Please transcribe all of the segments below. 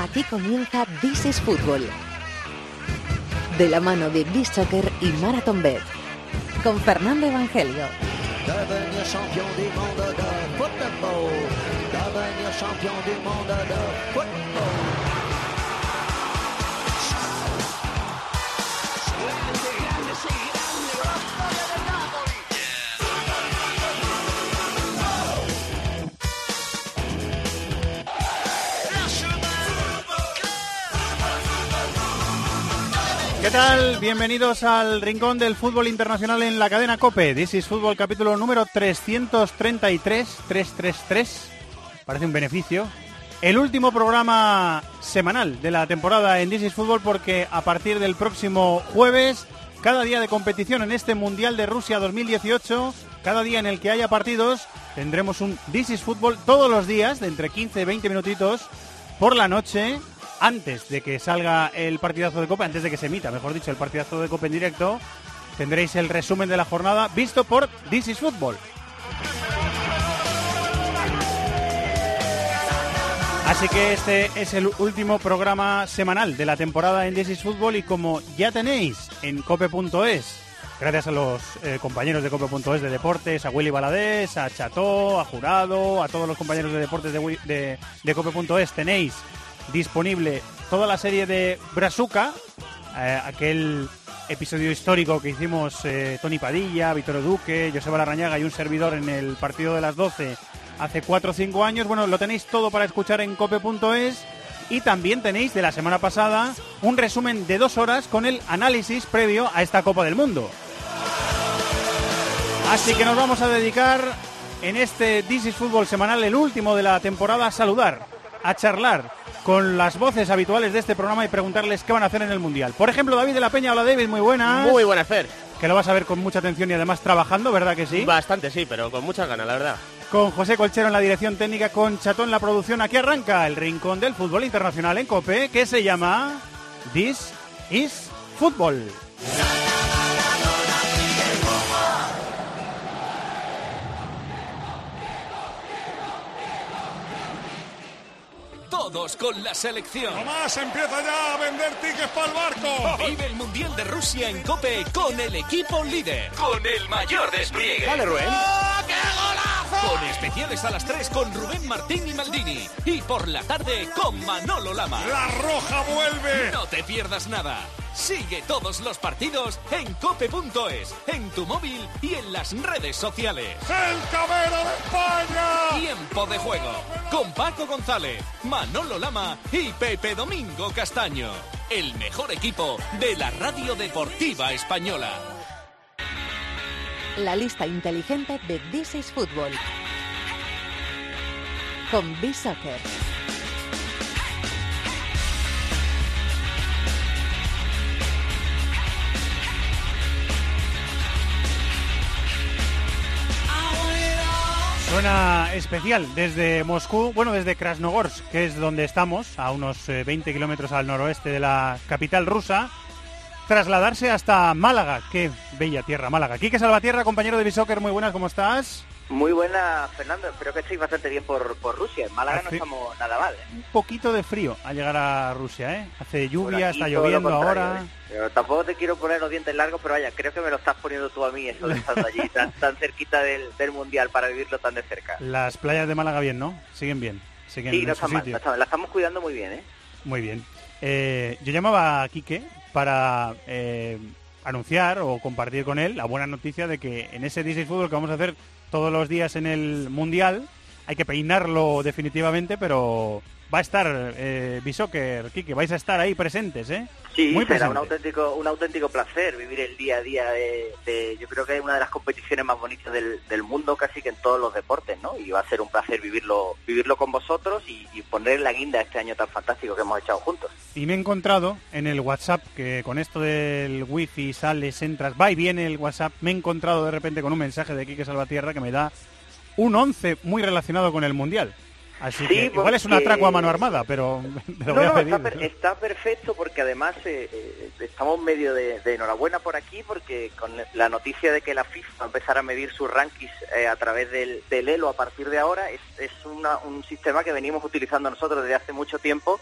Aquí comienza This is Fútbol. De la mano de Beach Soccer y Marathon Bet. Con Fernando Evangelio. ¿Qué tal? Bienvenidos al Rincón del Fútbol Internacional en la cadena COPE. This is Fútbol capítulo número 333, 333. Parece un beneficio. El último programa semanal de la temporada en This is Fútbol porque a partir del próximo jueves, cada día de competición en este Mundial de Rusia 2018, cada día en el que haya partidos, tendremos un This is Fútbol todos los días de entre 15 y 20 minutitos por la noche antes de que salga el partidazo de Copa, antes de que se emita, mejor dicho, el partidazo de Copa en directo, tendréis el resumen de la jornada visto por This is Football. Así que este es el último programa semanal de la temporada en This is Football y como ya tenéis en cope.es, gracias a los eh, compañeros de cope.es de deportes, a Willy Baladés, a Cható, a Jurado, a todos los compañeros de deportes de, cope.es, tenéis disponible toda la serie de Brazuca, eh, aquel episodio histórico que hicimos eh, Tony Padilla, Víctor Duque, Joseba Larrañaga y un servidor en el partido de las 12 hace 4 o 5 años. Bueno, lo tenéis todo para escuchar en cope.es y también tenéis de la semana pasada un resumen de dos horas con el análisis previo a esta Copa del Mundo. Así que nos vamos a dedicar en este This is Fútbol semanal, el último de la temporada, a saludar, a charlar con las voces habituales de este programa y preguntarles qué van a hacer en el Mundial. Por ejemplo, David de la Peña. Hola David, muy buenas. Muy buena, Fer. Que lo vas a ver con mucha atención y además trabajando, ¿verdad que sí? Bastante, sí, pero con muchas ganas, la verdad. Con José Colchero en la dirección técnica, con Chatón en la producción. Aquí arranca el rincón del fútbol internacional en COPE, que se llama This is Fútbol. Todos con la selección. Tomás empieza ya a vender tickets para el barco. Vive el Mundial de Rusia en Cope con el equipo líder. Con el mayor despliegue. Dale, Rubén. Con especiales a las 3 con Rubén Martín y Maldini. Y por la tarde con Manolo Lama. La roja vuelve. No te pierdas nada. Sigue todos los partidos en cope.es, en tu móvil y en las redes sociales. El cabero de España. Tiempo de juego con Paco González, Manolo Lama y Pepe Domingo Castaño. El mejor equipo de la radio deportiva española. La lista inteligente de This is Fútbol. Con Beach Suena especial desde Moscú, bueno, desde Krasnogorsk, que es donde estamos, a unos eh, 20 kilómetros al noroeste de la capital rusa, trasladarse hasta Málaga. Qué bella tierra, Málaga. Quique Salvatierra, compañero de Bisoccer, muy buenas, ¿cómo estás? Muy buena, Fernando. Espero que estéis bastante bien por, por Rusia. En Málaga no estamos nada mal. ¿eh? Un poquito de frío al llegar a Rusia, ¿eh? Hace lluvia, está lloviendo ahora. ¿eh? Pero tampoco te quiero poner los dientes largos, pero vaya, creo que me lo estás poniendo tú a mí, eso de estar allí tan, tan cerquita del, del Mundial para vivirlo tan de cerca. Las playas de Málaga bien, ¿no? Siguen bien. Siguen Sí, en no su está mal, sitio. no está mal. La estamos cuidando muy bien, ¿eh? Muy bien. Eh, yo llamaba a Quique para eh, anunciar o compartir con él la buena noticia de que en ese Disney Fútbol que vamos a hacer todos los días en el Mundial, hay que peinarlo definitivamente, pero va a estar eh, Quique, vais a estar ahí presentes, ¿eh? Sí, Muy será un auténtico, un auténtico placer vivir el día a día de, de- yo creo que es una de las competiciones más bonitas del, del mundo casi que en todos los deportes, ¿no? Y va a ser un placer vivirlo, vivirlo con vosotros y, y poner la guinda este año tan fantástico que hemos echado juntos. Y me he encontrado en el WhatsApp, que con esto del wifi sales, entras, va y viene el WhatsApp, me he encontrado de repente con un mensaje de Quique Salvatierra que me da un 11 muy relacionado con el Mundial. Así Sí, que igual es un atraco a mano armada, pero me lo No, voy a no, pedir. está, per- está perfecto porque además eh, eh, estamos medio de, de enhorabuena por aquí porque con la noticia de que la FIFA va a empezar a medir sus rankings eh, a través del, del ELO a partir de ahora es, es una- un sistema que venimos utilizando nosotros desde hace mucho tiempo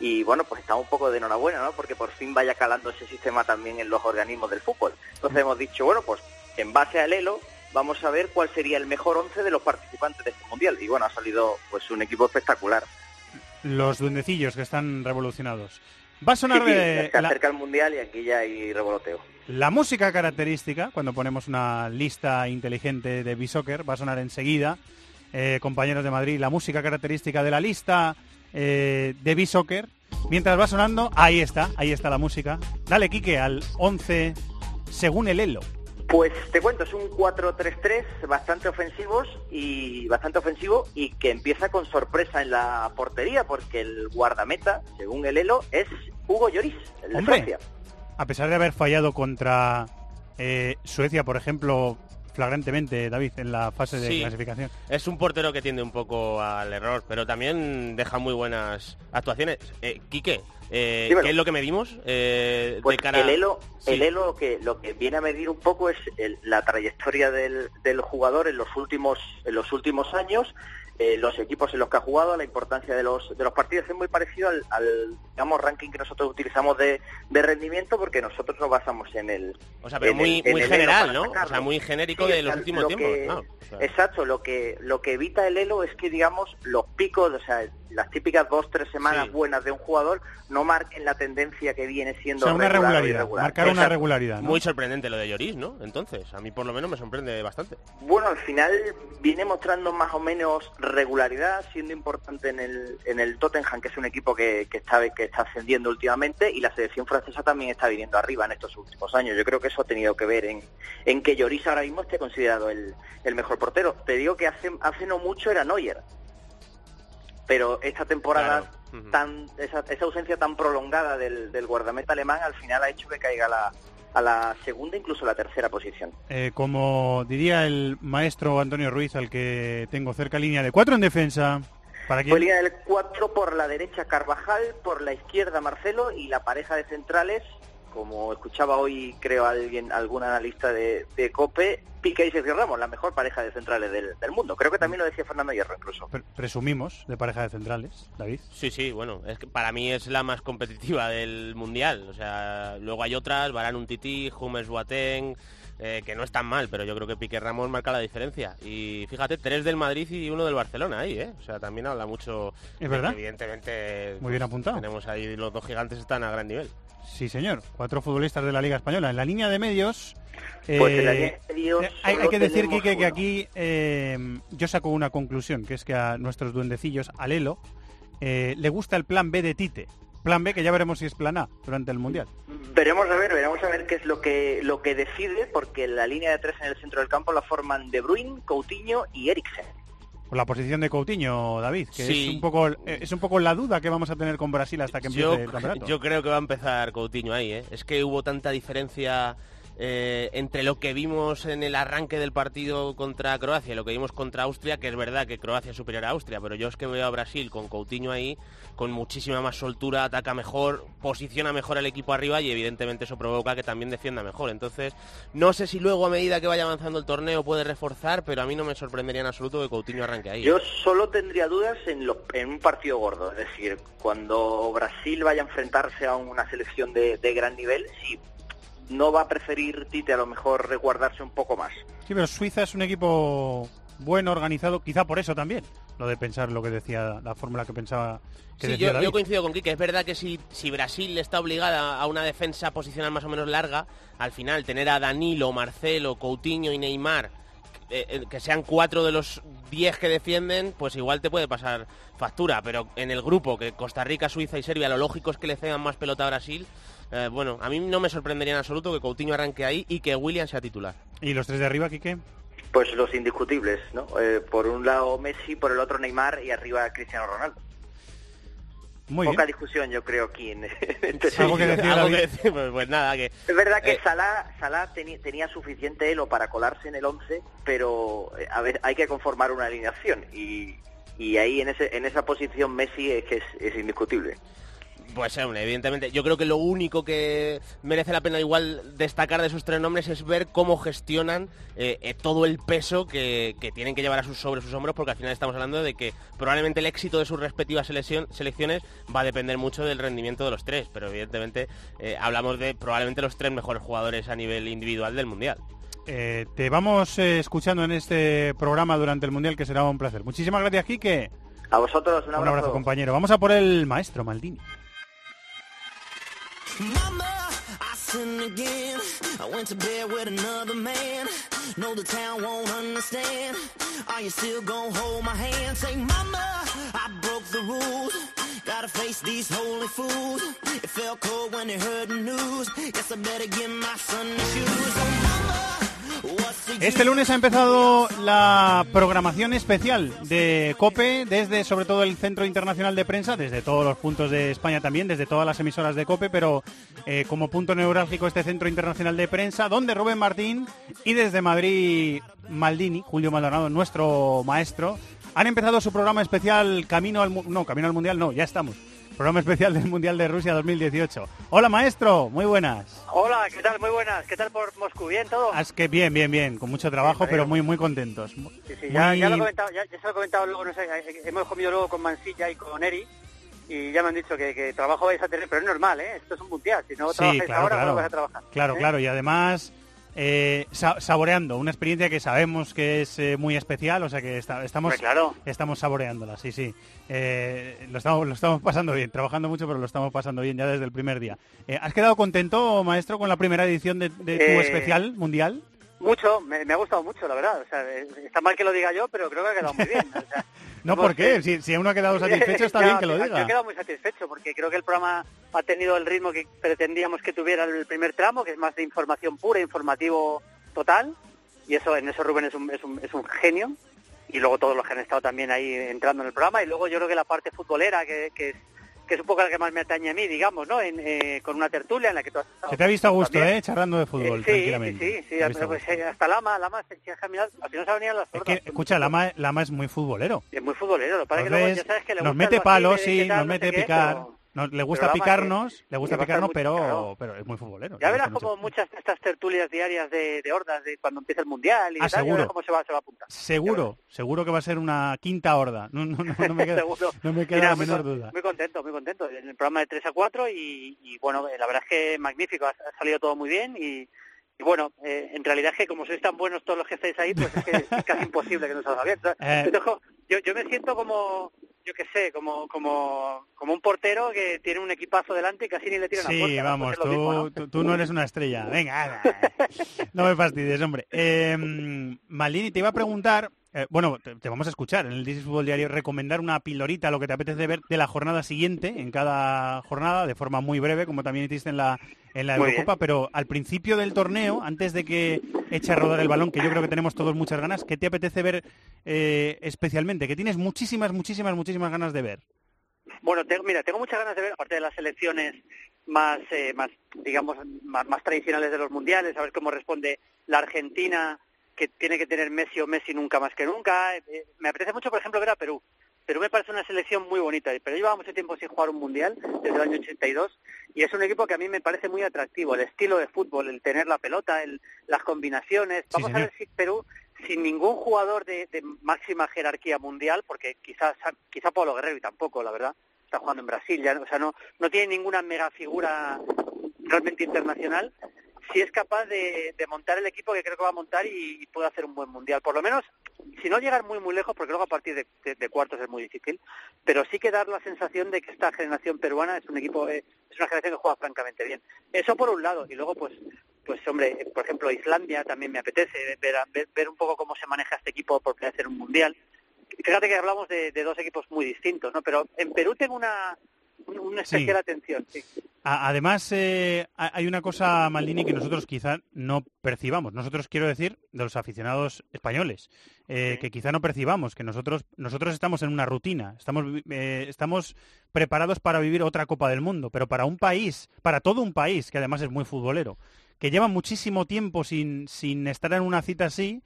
y bueno, pues estamos un poco de enhorabuena, ¿no? Porque por fin vaya calando ese sistema también en los organismos del fútbol. Entonces hemos dicho, bueno, pues en base al Elo vamos a ver cuál sería el mejor once de los participantes de este mundial y bueno, ha salido pues un equipo espectacular. Los duendecillos que están revolucionados. Va a sonar Sí, sí, de se la, acerca el mundial y aquí ya hay revoloteo. la música característica, cuando ponemos una lista inteligente de B-Soccer, va a sonar enseguida, eh, compañeros de Madrid, la música característica de la lista eh, de B-Soccer. Mientras va sonando, ahí está, ahí está la música. Dale, Quique, al 11 según el Elo. Pues te cuento, es un 4-3-3 bastante ofensivos y bastante ofensivo y que empieza con sorpresa en la portería porque el guardameta, según el Elo, es Hugo Lloris, el de Hombre. Francia. A pesar de haber fallado contra eh, Suecia, por ejemplo, flagrantemente, David, en la fase de Sí. clasificación. Es un portero que tiende un poco al error, pero también deja muy buenas actuaciones. Eh, Quique, eh. ¿qué es lo que medimos? eh, Pues de cara... el Elo, Sí. el Elo lo que, lo que viene a medir un poco es el- la trayectoria del, del jugador en los últimos, en los últimos años, eh, los equipos en los que ha jugado, la importancia de los, de los partidos. Es muy parecido al, al, digamos, ranking que nosotros utilizamos de, de rendimiento porque nosotros nos basamos en el... O sea, pero muy, el- muy general, ¿no? O sea, muy genérico Sí, de los últimos lo tiempos. que- claro. O sea, Exacto, lo que lo que evita el Elo es que, digamos, los picos, o sea, las típicas dos, tres semanas Sí. buenas de un jugador no marquen la tendencia que viene O siendo sea, una regular regularidad, irregular. marcar una regularidad. ¿no? Muy sorprendente lo de Lloris, ¿no? Entonces, a mí por lo menos me sorprende bastante. Bueno, al final viene mostrando más o menos regularidad, siendo importante en el, en el Tottenham, que es un equipo que, que está, que está ascendiendo últimamente, y la selección francesa también está viniendo arriba en estos últimos años. Yo creo que eso ha tenido que ver en, en que Lloris ahora mismo esté considerado el, el mejor portero. Te digo que hace, hace no mucho era Neuer, pero esta temporada, Claro. Ujú. tan, esa, esa ausencia tan prolongada del, del guardameta alemán al final ha hecho que caiga a la, a la segunda, incluso la tercera posición. Eh, como diría el maestro Antonio Ruiz, al que tengo cerca línea de cuatro en defensa. ¿Para Fue quién? línea del 4 por la derecha Carvajal, por la izquierda Marcelo y la pareja de centrales, como escuchaba hoy creo alguien, algún analista de, de COPE, Piqué y Sergio Ramos, la mejor pareja de centrales del, del mundo. Creo que también lo decía Fernando Hierro incluso. Pre- presumimos de pareja de centrales, David. Sí, sí, bueno, es que para mí es la más competitiva del mundial. O sea, luego hay otras, Varane un tití, Humes Boateng, eh, que no están mal, pero yo creo que Piqué Ramos marca la diferencia. Y fíjate, tres del Madrid y uno del Barcelona ahí, ¿eh? O sea, también habla mucho. Es verdad. que evidentemente. Muy bien apuntado. Tenemos ahí los dos gigantes están a gran nivel. Sí, señor. Cuatro futbolistas de la Liga Española. En la línea de medios... Pues en la eh, línea de medios eh, hay, que decir, Quique, que aquí eh, yo saco una conclusión, que es que a nuestros duendecillos, al Elo, eh, le gusta el plan B de Tite. Plan B que ya veremos si es plan A durante el Mundial. Veremos a ver, veremos a ver qué es lo que lo que decide, porque la línea de tres en el centro del campo la forman De Bruyne, Coutinho y Eriksen. Por la posición de Coutinho, David, que Sí. es un poco eh, es un poco la duda que vamos a tener con Brasil hasta que empiece Yo, el campeonato. yo creo que va a empezar Coutinho ahí, ¿eh? Es que hubo tanta diferencia eh, entre lo que vimos en el arranque del partido contra Croacia y lo que vimos contra Austria, que es verdad que Croacia es superior a Austria, pero yo es que veo a Brasil con Coutinho ahí, con muchísima más soltura, ataca mejor, posiciona mejor al equipo arriba y evidentemente eso provoca que también defienda mejor. Entonces, no sé si luego a medida que vaya avanzando el torneo puede reforzar, pero a mí no me sorprendería en absoluto que Coutinho arranque ahí. ¿eh? Yo solo tendría dudas en, lo- en un partido gordo, es decir, cuando Brasil vaya a enfrentarse a una selección de, de gran nivel, si no va a preferir Tite a lo mejor resguardarse un poco más. Sí, pero Suiza es un equipo bueno, organizado, quizá por eso también. Lo de pensar lo que decía, la fórmula que pensaba que Sí, decía yo, David. yo coincido con Kike. Es verdad que si, si Brasil está obligada a una defensa posicional más o menos larga, al final tener a Danilo, Marcelo, Coutinho y Neymar, eh, eh, que sean cuatro de los diez que defienden, pues igual te puede pasar factura. Pero en el grupo, que Costa Rica, Suiza y Serbia, lo lógico es que le cedan más pelota a Brasil. Eh, bueno, a mí no me sorprendería en absoluto que Coutinho arranque ahí y que William sea titular. ¿Y los tres de arriba, Quique? Pues los indiscutibles, ¿no? Eh, por un lado Messi, por el otro Neymar y arriba Cristiano Ronaldo. Muy Poca bien. discusión yo creo aquí en este Sí. Algo que decir, Algo David. que decir, pues, pues nada, que Es verdad que Eh, Salah, Salah teni- tenía suficiente elo para colarse en el 11, pero eh, a ver, hay que conformar una alineación y, y ahí en ese en esa posición Messi es que es, es indiscutible. Pues hombre, evidentemente. Yo creo que lo único que merece la pena igual destacar de esos tres nombres es ver cómo gestionan eh, eh, todo el peso que, que tienen que llevar a sus, sobre sus hombros, porque al final estamos hablando de que probablemente el éxito de sus respectivas selección- selecciones va a depender mucho del rendimiento de los tres, pero evidentemente eh, hablamos de probablemente los tres mejores jugadores a nivel individual del Mundial. Eh, te vamos eh, escuchando en este programa durante el Mundial, que será un placer. Muchísimas gracias, Quique. A vosotros, un Un abrazo. abrazo, compañero. Vamos a por el maestro Maldini. Mama, I sinned again. I went to bed with another man. No, the town won't understand. Are you still gonna hold my hand? Say, Mama, I broke the rules. Gotta face these holy fools. It felt cold when they heard the news. Guess I better get my son the shoes. Oh, Mama, Este lunes ha empezado la programación especial de COPE desde sobre todo el Centro Internacional de Prensa, desde todos los puntos de España también, desde todas las emisoras de COPE, pero eh, como punto neurálgico este Centro Internacional de Prensa, donde Rubén Martín y desde Madrid Maldini, Julio Maldonado, nuestro maestro, han empezado su programa especial Camino al no, Camino al Mundial, no, ya estamos. Programa especial del Mundial de Rusia 2018. Hola maestro, muy buenas. Hola, ¿qué tal? Muy buenas. ¿Qué tal por Moscú? ¿Bien todo? Ah, Es que bien, bien, bien, con mucho trabajo, pero muy, muy contentos. Sí, sí, ya, Muy- ya lo he comentado, ya, ya se lo he comentado luego, no sé, eh, hemos comido luego con Mansilla y con Eri y ya me han dicho que, que trabajo vais a tener, pero es normal, ¿eh? Esto es un mundial, si no Sí, trabajáis claro, ahora, claro. no vais a trabajar. Claro, ¿eh? claro, y además eh, sa- saboreando una experiencia que sabemos que es eh, muy especial, o sea que está- estamos, claro. estamos saboreándola, sí, sí. Eh, lo, estamos, lo estamos pasando bien, trabajando mucho, pero lo estamos pasando bien ya desde el primer día. Eh, ¿Has quedado contento, maestro, con la primera edición de, de tu especial mundial? Mucho, me, me ha gustado mucho, la verdad. O sea, está mal que lo diga yo, pero creo que ha quedado muy bien. O sea, No, ¿por qué? Si, si uno ha quedado satisfecho, está bien que lo Yo he diga. quedado muy satisfecho porque creo que el programa ha tenido el ritmo que pretendíamos que tuviera el primer tramo, que es más de información pura, informativo total. Y eso en eso Rubén es un, es un, es un genio. Y luego todos los que han estado también ahí entrando en el programa. Y luego yo creo que la parte futbolera, que, que es que es un poco la que más me atañe a mí, digamos, ¿no? En, eh, con una tertulia en la que tú has estado. Se te ha visto a gusto, también. ¿eh? Charlando de fútbol, Eh, sí, tranquilamente. Sí, sí, pues, eh, hasta Lama, Lama, se al final las Es que, escucha, Lama, Lama es muy futbolero. Es muy futbolero, lo que pasa es que luego Entonces, ya sabes que le nos gusta mete palos, sí, nos no mete picar. pero- nos- le gusta picarnos, que- le gusta picarnos, muy- pero, pero es muy futbolero. Ya verás como mucho. muchas de estas tertulias diarias de, de hordas de cuando empieza el mundial y Ah, tal, seguro. cómo se va, se va a apuntar. Seguro, seguro que va a ser una quinta horda. No, no, no, no me queda, no me queda nada, la muy menor con- duda. Muy contento, muy contento. En el programa de 3 a 4 y, y, bueno, la verdad es que magnífico, ha, ha salido todo muy bien y, y bueno, eh, en realidad es que como sois tan buenos todos los que estáis ahí, pues es que es casi imposible que no salga bien. Sea, Eh. yo, yo, me siento como, yo qué sé, como, como, como un portero que tiene un equipazo delante y casi ni le tira Sí, puerta. ¿no? vamos, Pues es lo tú, mismo, ¿no? tú, tú no eres una estrella. Venga, no me fastidies, hombre. Eh, Malini, te iba a preguntar, eh, bueno, te, te vamos a escuchar en el This is Fútbol Diario, recomendar una pilorita, lo que te apetece ver de la jornada siguiente, en cada jornada, de forma muy breve, como también hiciste en la, en la Muy Eurocopa, pero al principio del torneo, antes de que eche a rodar el balón, que yo creo que tenemos todos muchas ganas, ¿qué te apetece ver eh, especialmente? Que tienes muchísimas, muchísimas, muchísimas ganas de ver. Bueno, tengo, mira, tengo muchas ganas de ver, aparte de las selecciones más, eh, más digamos, más, más tradicionales de los mundiales, a ver cómo responde la Argentina, que tiene que tener Messi o Messi nunca más que nunca. Eh, me apetece mucho, por ejemplo, ver a Perú. Perú me parece una selección muy bonita, pero lleva mucho tiempo sin jugar un mundial, desde el año 82, y es un equipo que a mí me parece muy atractivo, el estilo de fútbol, el tener la pelota, el, las combinaciones. Vamos a ver si Perú, sin ningún jugador de, de máxima jerarquía mundial, porque quizás quizá Pablo Guerrero y tampoco, la verdad, está jugando en Brasil, ya, o sea, no, no tiene ninguna mega figura realmente internacional, si es capaz de, montar el equipo que creo que va a montar y, puede hacer un buen mundial. Por lo menos, si no llegar muy muy lejos, porque luego a partir de, cuartos es muy difícil, pero sí que dar la sensación de que esta generación peruana es un equipo, eh, es una generación que juega francamente bien. Eso por un lado, y luego pues pues hombre, por ejemplo Islandia también me apetece ver, ver, ver un poco cómo se maneja este equipo por primera vez en un mundial. Fíjate que hablamos de, de dos equipos muy distintos, ¿no? Pero en Perú tengo una, un- una especial Sí. atención, sí. Además, eh, ha- hay una cosa, Maldini, que nosotros quizá no percibamos. Nosotros, quiero decir, de los aficionados españoles, eh, Sí. que quizá no percibamos, que nosotros, nosotros estamos en una rutina, estamos, eh, estamos preparados para vivir otra Copa del Mundo, pero para un país, para todo un país, que además es muy futbolero, que lleva muchísimo tiempo sin, sin estar en una cita así,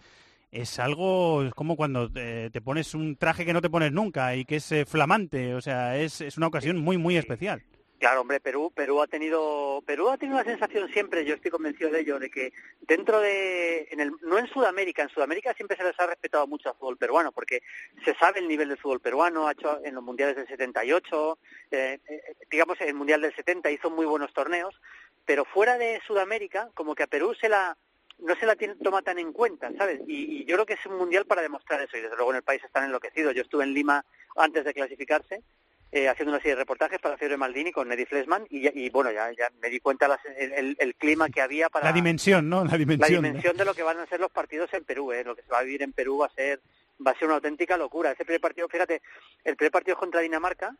es algo, es como cuando te, te pones un traje que no te pones nunca y que es eh, flamante, o sea, es, es una ocasión muy, muy especial. Claro, hombre, Perú, Perú ha tenido, Perú ha tenido una sensación siempre, yo estoy convencido de ello, de que dentro de, en el, no en Sudamérica, en Sudamérica siempre se les ha respetado mucho al fútbol peruano, porque se sabe el nivel del fútbol peruano, ha hecho en los mundiales del 78, eh, eh, digamos en el mundial del 70 hizo muy buenos torneos, pero fuera de Sudamérica, como que a Perú se la, no se la tiene, toma tan en cuenta, ¿sabes? Y, y yo creo que es un mundial para demostrar eso, y desde luego en el país están enloquecidos. Yo estuve en Lima antes de clasificarse eh, haciendo una serie de reportajes para Fiebre Maldini con Neddy Flesman y, y bueno, ya, ya me di cuenta las- el, el- el clima que había para La dimensión, ¿no? La la dimensión. dimensión de lo que van a ser los partidos en Perú, ¿eh? lo que se va a vivir en Perú va a ser va a ser una auténtica locura. Ese primer partido, fíjate, el primer partido es contra Dinamarca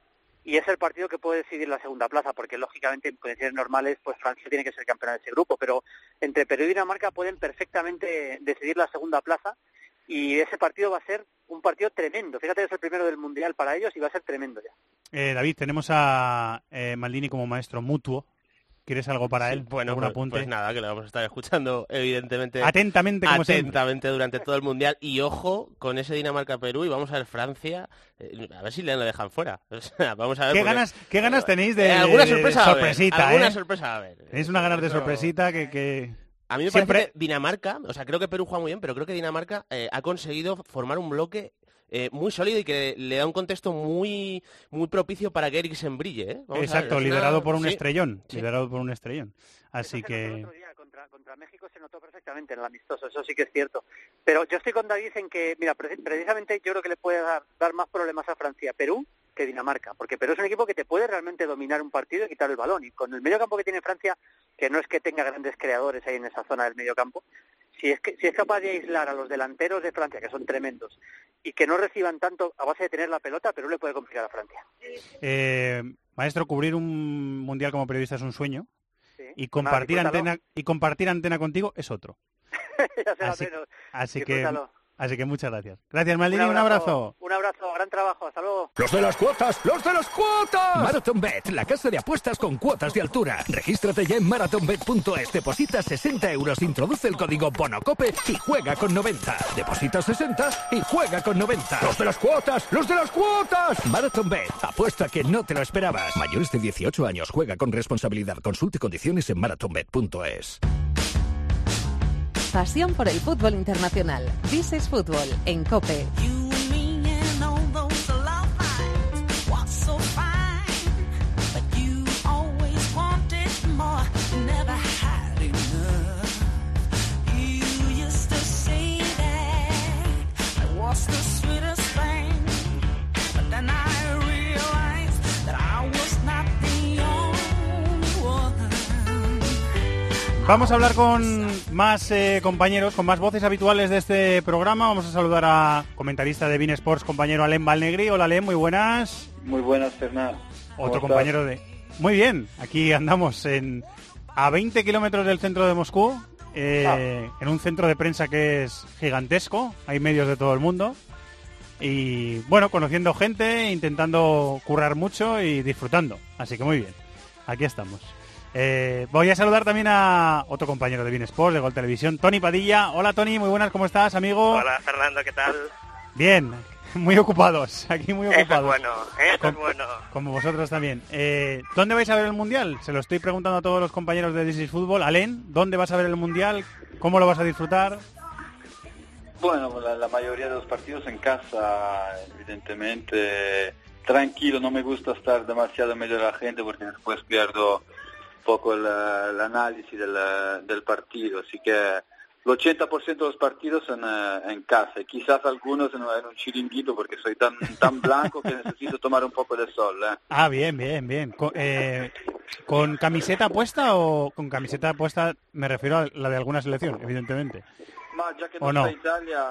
y es el partido que puede decidir la segunda plaza, porque lógicamente en condiciones normales pues Francia tiene que ser campeona de ese grupo, pero entre Perú y Dinamarca pueden perfectamente decidir la segunda plaza y ese partido va a ser un partido tremendo. Fíjate, es el primero del Mundial para ellos y va a ser tremendo ya. Eh, David, tenemos a eh, Maldini como maestro mutuo. ¿Quieres algo para él? Bueno, ¿Algún pues, apunte? pues nada, que lo vamos a estar escuchando, evidentemente. Atentamente, como siempre. atentamente durante todo el mundial y ojo con ese Dinamarca-Perú y vamos a ver Francia, eh, a ver si le lo dejan fuera. O sea, vamos a ver. ¿Qué porque- ganas, ¿Qué ganas tenéis de, Eh, alguna de- de sorpresa a haber, sorpresita? alguna eh? sorpresa a haber. Tenéis una ganas de sorpresita que... que... A mí me Siempre- parece que Dinamarca, o sea, creo que Perú juega muy bien, pero creo que Dinamarca eh, ha conseguido formar un bloque eh, muy sólido y que le da un contexto muy muy propicio para que Eriksen brille. ¿eh? Vamos a ver, Exacto, una- liderado por un sí. estrellón. sí. Liderado por un estrellón. Así que... otro día contra, contra México se notó perfectamente en el amistoso, eso sí que es cierto. Pero yo estoy con David en que, mira, pre- precisamente yo creo que le puede dar, dar más problemas a Francia, Perú, que Dinamarca, porque Perú es un equipo que te puede realmente dominar un partido y quitar el balón. Y con el medio campo que tiene Francia, que no es que tenga grandes creadores ahí en esa zona del medio campo, si es, que, si es capaz de aislar a los delanteros de Francia, que son tremendos, y que no reciban tanto a base de tener la pelota, Perú le puede complicar a Francia. eh, maestro, cubrir un mundial como periodista es un sueño. Sí. Y Nada, compartir antena y compartir antena contigo es otro. Ya será Así- menos. Así que. Así que muchas gracias. Gracias Maldini, un abrazo. Un abrazo, gran trabajo, hasta luego. ¡Los de las cuotas! ¡Los de las cuotas! Marathon Bet, la casa de apuestas con cuotas de altura. Regístrate ya en marathonbet.es, deposita 60 euros, introduce el código BONOCOPE y juega con 90. Deposita 60 y juega con 90. ¡Los de las cuotas! ¡Los de las cuotas! Marathon Bet, apuesta que no te lo esperabas. Mayores de 18 años, juega con responsabilidad. Consulte condiciones en marathonbet.es. Pasión por el fútbol internacional. This is Fútbol en COPE. And Vamos a hablar con más eh, compañeros, con más voces habituales de este programa. Vamos a saludar a comentarista de Bean Sports, compañero Alem Valnegri. Hola Alem, muy buenas. Muy buenas, Fernando. Otro compañero de... Muy bien, aquí andamos en a 20 kilómetros del centro de Moscú, eh, en un centro de prensa que es gigantesco, hay medios de todo el mundo. Y bueno, conociendo gente, intentando currar mucho y disfrutando. Así que muy bien, aquí estamos. Eh, voy a saludar también a otro compañero de Bean Sports, de Gol Televisión, Tony Padilla. Hola Tony, muy buenas, ¿cómo estás, amigo? Hola Fernando, ¿qué tal? Bien, muy ocupados, aquí muy Eso es ocupados. bueno, eso es bueno. Como vosotros también. Eh, ¿Dónde vais a ver el Mundial? Se lo estoy preguntando a todos los compañeros de This is Fútbol. Alen, ¿dónde vas a ver el Mundial? ¿Cómo lo vas a disfrutar? Bueno, la, la mayoría de los partidos en casa, evidentemente, tranquilo, no me gusta estar demasiado en medio de la gente porque después pierdo poco el, el análisis del, del partido, así que el 80% de los partidos en, eh, en casa, quizás algunos en, en un chiringuito porque soy tan, tan blanco que necesito tomar un poco de sol. ¿eh? Ah, bien, bien, bien. Eh, ¿Con camiseta puesta o con camiseta puesta me refiero a la de alguna selección, evidentemente? Ma ya que ¿O no, Italia,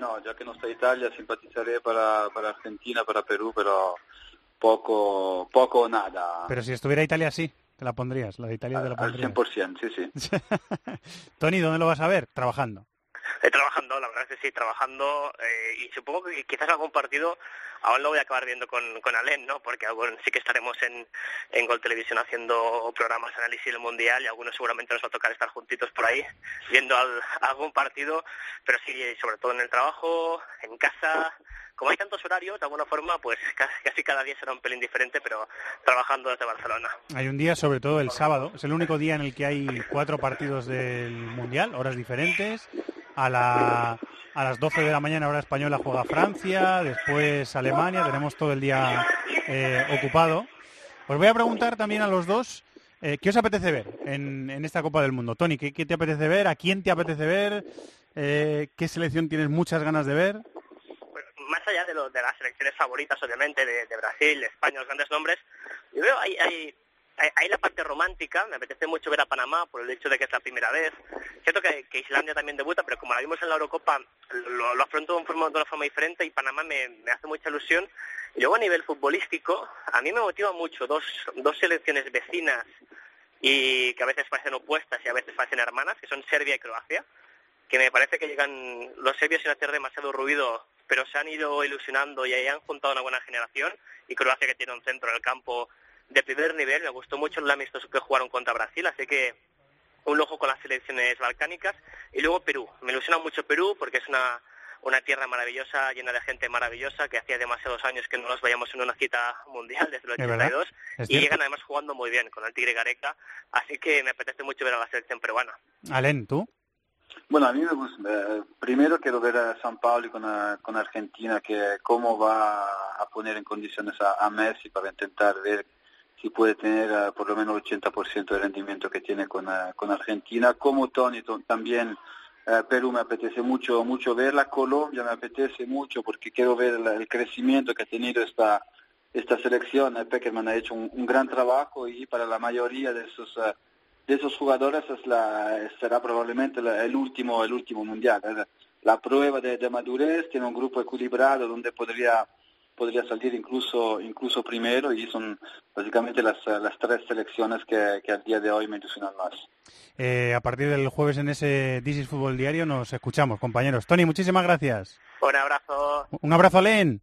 no, ya que no está Italia, simpatizaré para, para Argentina, para Perú, pero poco, poco o nada. Pero si estuviera Italia, sí, te la pondrías. La de Italia te la Al pondrías. 100%, sí, sí. Tony, ¿dónde lo vas a ver? Trabajando. Eh, trabajando, la verdad es que sí, trabajando eh, y supongo que quizás algún partido aún lo voy a acabar viendo con, con Alain, ¿no? Porque bueno, sí que estaremos en, en Gol Televisión haciendo programas de análisis del Mundial y algunos seguramente nos va a tocar estar juntitos por ahí viendo algún partido, pero sí, sobre todo en el trabajo, en casa, como hay tantos horarios, de alguna forma, pues casi cada día será un pelín diferente, pero trabajando desde Barcelona. Hay un día, sobre todo el sábado, es el único día en el que hay cuatro partidos del Mundial, horas diferentes. A, la, a las 12 de la mañana hora española juega Francia, después Alemania, tenemos todo el día eh, ocupado. Os voy a preguntar también a los dos, eh, ¿qué os apetece ver en, esta Copa del Mundo? Tony, ¿qué, te apetece ver? ¿A quién te apetece ver? Eh, ¿Qué selección tienes muchas ganas de ver? más allá de, lo, de las selecciones favoritas, obviamente, de, Brasil, España, los grandes nombres, yo veo hay, hay, hay, la parte romántica, me apetece mucho ver a Panamá por el hecho de que es la primera vez. Siento que, Islandia también debuta, pero como la vimos en la Eurocopa, lo, lo afronto de, de una forma diferente y Panamá me, me hace mucha ilusión. Luego a nivel futbolístico, a mí me motiva mucho dos, dos selecciones vecinas y que a veces parecen opuestas y a veces parecen hermanas, que son Serbia y Croacia, que me parece que llegan los serbios sin hacer demasiado ruido pero se han ido ilusionando y han juntado una buena generación y Croacia que tiene un centro en el campo de primer nivel. Me gustó mucho el amistoso que jugaron contra Brasil, así que un ojo con las selecciones balcánicas. Y luego Perú. Me ilusiona mucho Perú porque es una, una tierra maravillosa, llena de gente maravillosa, que hacía demasiados años que no nos vayamos en una cita mundial desde el 82. Y llegan además jugando muy bien con el Tigre Gareca. Así que me apetece mucho ver a la selección peruana. Alen, ¿tú? Bueno, a mí me gusta. Eh, primero quiero ver a San Paulo con, con Argentina, que cómo va a poner en condiciones a, Messi para intentar ver si puede tener eh, por lo menos el 80% de rendimiento que tiene con, con Argentina. Como Tony también, Perú me apetece mucho mucho verla, Colombia me apetece mucho porque quiero ver el, crecimiento que ha tenido esta esta selección. Peckerman ha hecho un, gran trabajo y para la mayoría de esos de esos jugadores es la, será probablemente el último el último mundial. La prueba de, madurez tiene un grupo equilibrado donde podría podría salir incluso incluso primero y son básicamente las, las tres selecciones que, que al día de hoy me ilusionan más. Eh, a partir del jueves en ese This Fútbol Diario nos escuchamos, compañeros. Tony, muchísimas gracias. Un abrazo. Un abrazo, Len.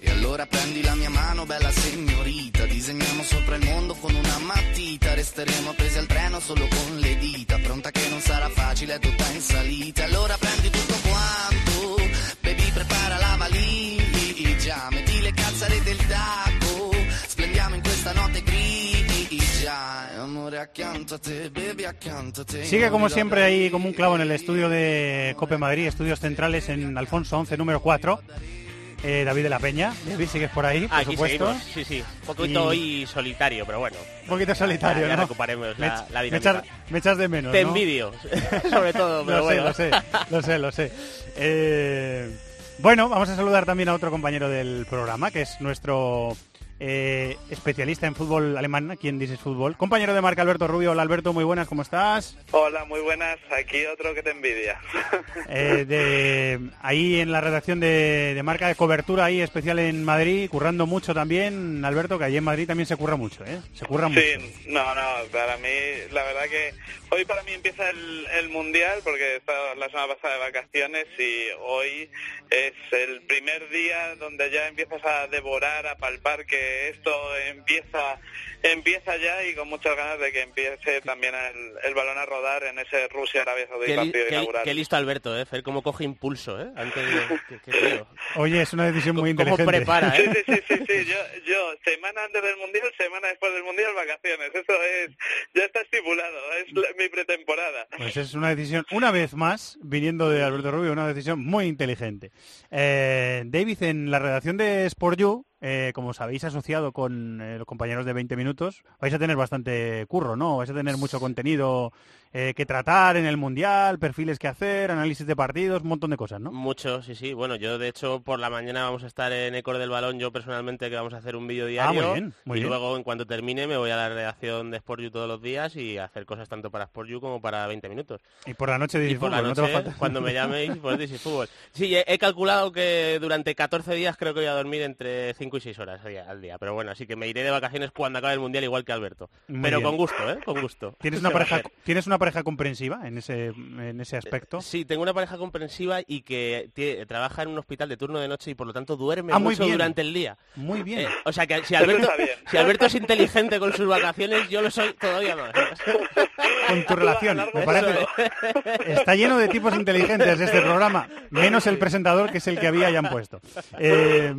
E allora prendi la mia mano, bella signorita, disegniamo sopra il mondo con una matita, resteremo appesi al treno solo con le dita, pronta che non sarà facile, è tutta in salita. Allora prendi tutto quanto, baby prepara la valigia, metti le calzare del taco, splendiamo in questa notte grigia, amore accanto a te, baby accanto a te. Sigue como siempre ahí como un clavo en el estudio de Cope Madrid, estudios centrales en Alfonso 11, número 4 eh, David de la Peña. David, sigues por ahí, por supuesto. Sí, sí. Un poquito hoy solitario, pero bueno. Un poquito solitario, ya, ¿no? recuperemos la, la me, echas, me, echas, de menos, Te envidio, sobre todo, pero lo bueno. Sé, lo sé, lo sé, lo sé. Eh, bueno, vamos a saludar también a otro compañero del programa, que es nuestro eh, especialista en fútbol alemán, aquí en Dices Fútbol. Compañero de marca Alberto Rubio. Hola Alberto, muy buenas, ¿cómo estás? Hola, muy buenas. Aquí otro que te envidia. Eh, de, ahí en la redacción de, de, marca de cobertura, ahí especial en Madrid, currando mucho también, Alberto, que allí en Madrid también se curra mucho, ¿eh? Se curra mucho. Sí, no, no, para mí, la verdad que hoy para mí empieza el, el Mundial, porque he estado la semana pasada de vacaciones y hoy es el primer día donde ya empiezas a devorar, a palpar que esto empieza empieza ya y con muchas ganas de que empiece también el, balón a rodar en ese Rusia-Arabia Saudí partido inaugural. Qué listo Alberto, ¿eh? Fer, cómo coge impulso, ¿eh? Antes Oye, es una decisión muy inteligente. ¿Cómo prepara, eh? Sí, sí, sí, sí, Yo, yo, semana antes del Mundial, semana después del Mundial, vacaciones. Eso es, ya está estipulado, es mi pretemporada. Pues es una decisión, una vez más, viniendo de Alberto Rubio, una decisión muy inteligente. Eh, David, en la redacción de Sport You, eh, como os habéis asociado con eh, los compañeros de 20 minutos, vais a tener bastante curro, ¿no? Vais a tener mucho contenido eh, que tratar en el Mundial, perfiles que hacer, análisis de partidos, un montón de cosas, ¿no? Mucho, sí, sí. Bueno, yo de hecho por la mañana vamos a estar en Ecor del Balón, yo personalmente que vamos a hacer un vídeo Ah, diario. muy bien, muy y bien. luego en cuanto termine me voy a la redacción de Sport You todos los días y hacer cosas tanto para Sport You como para 20 minutos. Y por la noche de Y por la fútbol, no te noche, cuando me llaméis, pues This is Fútbol. Sí, he, he calculado que durante 14 días creo que voy a dormir entre 5 y 6 horas al día-. Pero bueno, así que me iré de vacaciones cuando acabe el Mundial igual que Alberto. Muy Pero bien. con gusto, ¿eh? Con gusto. ¿Tienes una, pareja. ¿Tienes una pareja comprensiva en ese, en ese aspecto? Sí, tengo una pareja comprensiva y que trabaja en un hospital de turno de noche y por lo tanto duerme Ah, muy mucho bien. durante el día. Muy bien. Eh, o sea que si Alberto, si Alberto es inteligente con sus vacaciones, yo lo soy todavía más. con tu relación. largo Me parece, está lleno de tipos inteligentes este programa, menos el presentador que es el que había ya han puesto. Eh,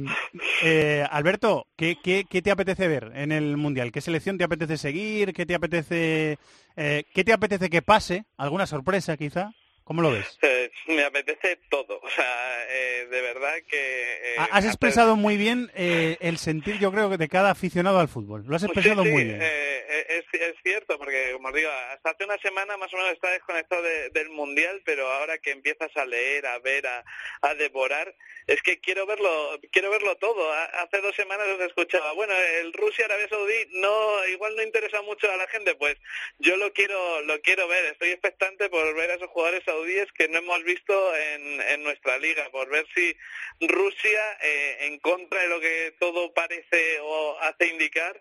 eh, Alberto, ¿qué, qué, qué te apetece ver en el Mundial? ¿Qué selección te apetece seguir? ¿Qué te apetece, eh, ¿qué te apetece que pase? ¿Alguna sorpresa quizá? ¿Cómo lo ves? Eh, me apetece todo, o sea, eh, de verdad que... eh, Ha- Has expresado muy bien eh, el sentir, yo creo, de cada aficionado al fútbol. Lo has expresado Sí, sí, muy bien. eh, eh, es, es cierto, porque como os digo, hasta hace una semana más o menos estaba desconectado de- del Mundial, pero ahora que empiezas a leer, a ver, a, a devorar, es que quiero verlo quiero verlo todo. Ha- Hace dos semanas os escuchaba, bueno, el Rusia-Arabia Saudí no igual no interesa mucho a la gente, pues yo lo quiero lo quiero ver. Estoy expectante por ver a esos jugadores saudíes que no hemos visto en, nuestra liga, por ver si Rusia, eh, en contra de lo que todo parece o hace indicar,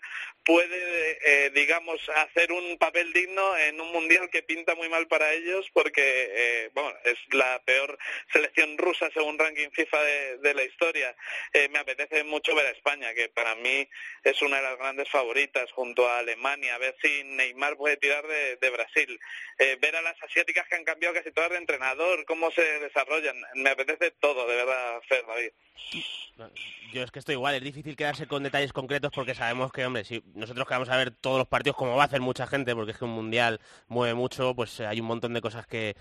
puede, eh, digamos, hacer un papel digno en un mundial que pinta muy mal para ellos porque, eh, bueno, es la peor selección rusa según ranking FIFA de, la historia. Eh, me apetece mucho ver a España, que para mí es una de las grandes favoritas junto a Alemania, a ver si Neymar puede tirar de, Brasil. Ver a las asiáticas que han cambiado casi todas de entrenador, cómo se desarrollan. Me apetece todo, de verdad, Fer, David. Yo es que estoy igual, es difícil quedarse con detalles concretos porque sabemos que, hombre, si nosotros que vamos a ver todos los partidos como va a hacer mucha gente, porque es que un mundial mueve mucho, pues hay un montón de cosas que,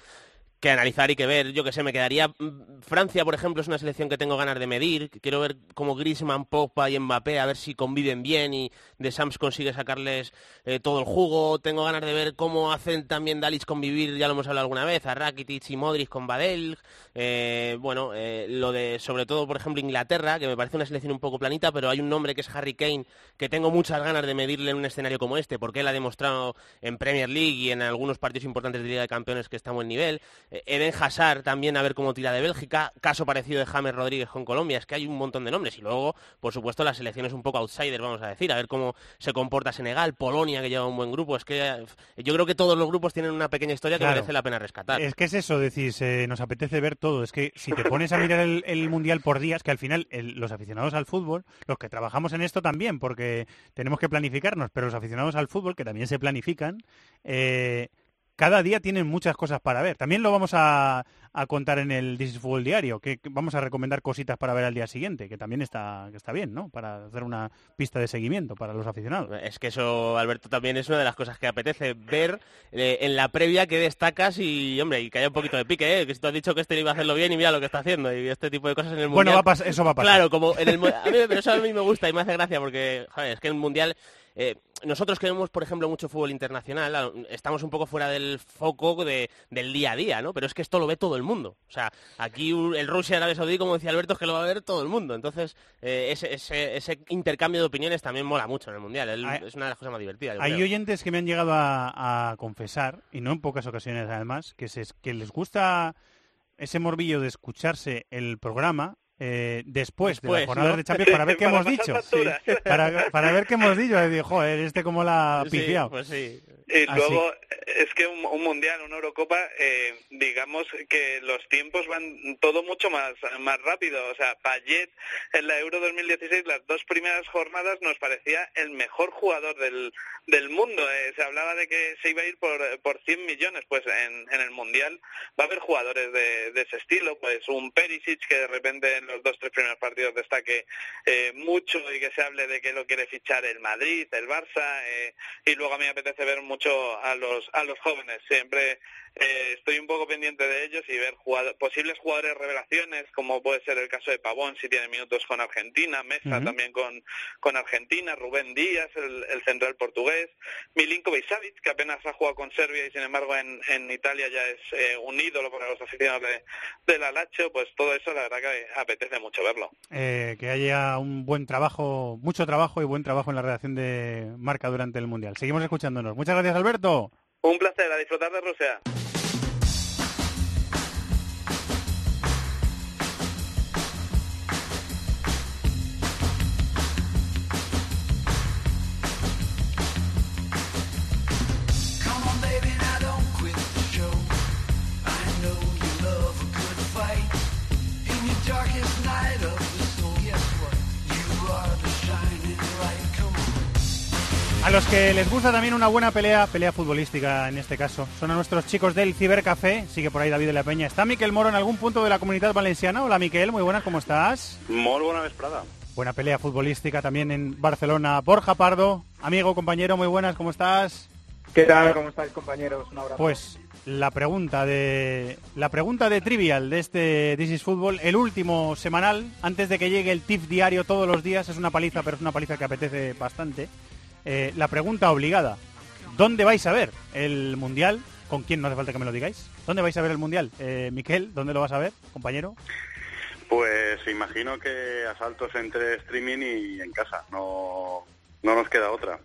que analizar y que ver. Yo que sé, me quedaría... mm, Francia, por ejemplo, es una selección que tengo ganas de medir. Quiero ver cómo Griezmann, Pogba y Mbappé, a ver si conviven bien y De Sams consigue sacarles eh, todo el jugo. Tengo ganas de ver cómo hacen también Dalich convivir, ya lo hemos hablado alguna vez, a Rakitic y Modric con Badel. Eh, bueno, eh, lo de, sobre todo, por ejemplo, Inglaterra, que me parece una selección un poco planita, pero hay un nombre que es Harry Kane, que tengo muchas ganas de medirle en un escenario como este, porque él ha demostrado en Premier League y en algunos partidos importantes de Liga de Campeones que está a buen nivel. Eh, Eden Hazard también a ver cómo tira de Bélgica, caso parecido de James Rodríguez con Colombia, es que hay un montón de nombres. Y luego, por supuesto, la selección es un poco outsider, vamos a decir, a ver cómo se comporta Senegal, Polonia, que lleva un buen grupo. Es que eh, yo creo que todos los grupos tienen una pequeña historia que merece la pena rescatar. Es que es eso, decís, eh, nos apetece ver todo. Es que si te pones a mirar el, el Mundial por días, que al final el- los aficionados al fútbol, los que trabajamos en esto también, porque tenemos que planificarnos, pero los aficionados al fútbol, que también se planifican, eh, cada día tienen muchas cosas para ver. También lo vamos a, a contar en el This is Fútbol Diario, que vamos a recomendar cositas para ver al día siguiente, que también está, que está bien, ¿no? Para hacer una pista de seguimiento para los aficionados. Es que eso, Alberto, también es una de las cosas que apetece ver eh, en la previa que destacas y, hombre, y que haya un poquito de pique, ¿eh? Que si tú has dicho que este iba a hacerlo bien y mira lo que está haciendo y este tipo de cosas en el Bueno, Mundial. va a eso va a pasar. Claro, como en el... A mí, pero eso a mí me gusta y me hace gracia porque, joder, es que en el Mundial... eh, nosotros que vemos, por ejemplo, mucho fútbol internacional, estamos un poco fuera del foco de- del día a día, ¿no? Pero es que esto lo ve todo el mundo. O sea, aquí el Rusia Arabia Saudí, como decía Alberto, es que lo va a ver todo el mundo. Entonces, eh, ese, ese- ese intercambio de opiniones también mola mucho en el Mundial. El- Hay- es una de las cosas más divertidas. Hay creo. oyentes que me han llegado a, a confesar, y no en pocas ocasiones además, que, se, que les gusta ese morbillo de escucharse el programa eh, después, de las jornadas ¿no? de Champions para ver qué Para hemos dicho. Sí, Para, para ver qué hemos dicho. Y joder, este como la ha Sí, pifiado. pues sí. Y Así. luego es que un, un mundial, una Eurocopa, eh, digamos que los tiempos van todo mucho más más rápido. O sea, Payet en la Euro 2016, las dos primeras jornadas nos parecía el mejor jugador del, del mundo. Eh, se hablaba de que se iba a ir por, por 100 millones. Pues en, en el mundial va a haber jugadores de, de ese estilo. Pues un Perisic que de repente en los dos tres primeros partidos destaque eh, mucho y que se hable de que lo quiere fichar el Madrid, el Barça. eh, y luego a mí me apetece ver mucho a los a los jóvenes siempre eh, estoy un poco pendiente de ellos y ver jugador- posibles jugadores revelaciones, como puede ser el caso de Pavón, si tiene minutos con Argentina, Mesa también con, con Argentina, Rubén Díaz, el, el central portugués, Milinkovic Savic, que apenas ha jugado con Serbia y sin embargo en, en Italia ya es eh, un ídolo para los aficionados de, de la Lazio, pues todo eso la verdad que apetece mucho verlo. Eh, que haya un buen trabajo, mucho trabajo y buen trabajo en la redacción de Marca durante el Mundial. Seguimos escuchándonos. Muchas gracias, Alberto. Un placer, a disfrutar de Rusia. Los que les gusta también una buena pelea, pelea futbolística en este caso, son a nuestros chicos del Cibercafé. Sigue por ahí David de la Peña. ¿Está Miquel Moro en algún punto de la comunidad valenciana? Hola Miquel, muy buenas, ¿cómo estás? Muy buena vesprada. Buena pelea futbolística también en Barcelona. Borja Pardo, amigo, compañero, muy buenas, ¿cómo estás? ¿Qué tal? ¿Cómo estáis, compañeros? Un abrazo. Pues la pregunta de la pregunta de trivial de este This is Football, el último semanal, antes de que llegue el TIF diario todos los días, es una paliza, pero es una paliza que apetece bastante. Eh, la pregunta obligada, ¿dónde vais a ver el Mundial? ¿Con quién? No hace falta que me lo digáis. ¿Dónde vais a ver el Mundial? Eh, Miquel, ¿dónde lo vas a ver, compañero? Pues imagino que asaltos entre streaming y en casa. No, no nos queda otra.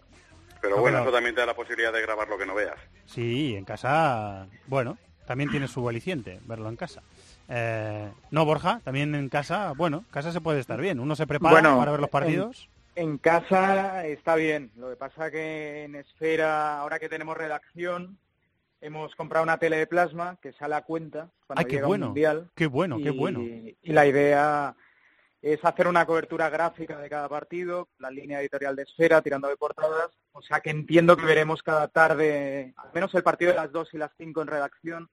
Pero No, bueno, pero- eso también te da la posibilidad de grabar lo que no veas. Sí, en casa, bueno, también tiene su aliciente verlo en casa. Eh, no, Borja, también en casa, bueno, casa se puede estar bien. Uno se prepara Bueno, para ver los partidos. En, casa está bien. Lo que pasa que en Esfera, ahora que tenemos redacción, hemos comprado una tele de plasma que sale a cuenta cuando qué llega bueno, un mundial. qué bueno, qué y, bueno. Y la idea es hacer una cobertura gráfica de cada partido, la línea editorial de Esfera, tirando de portadas. O sea que entiendo que veremos cada tarde, al menos el partido de las 2 y las 5 en redacción.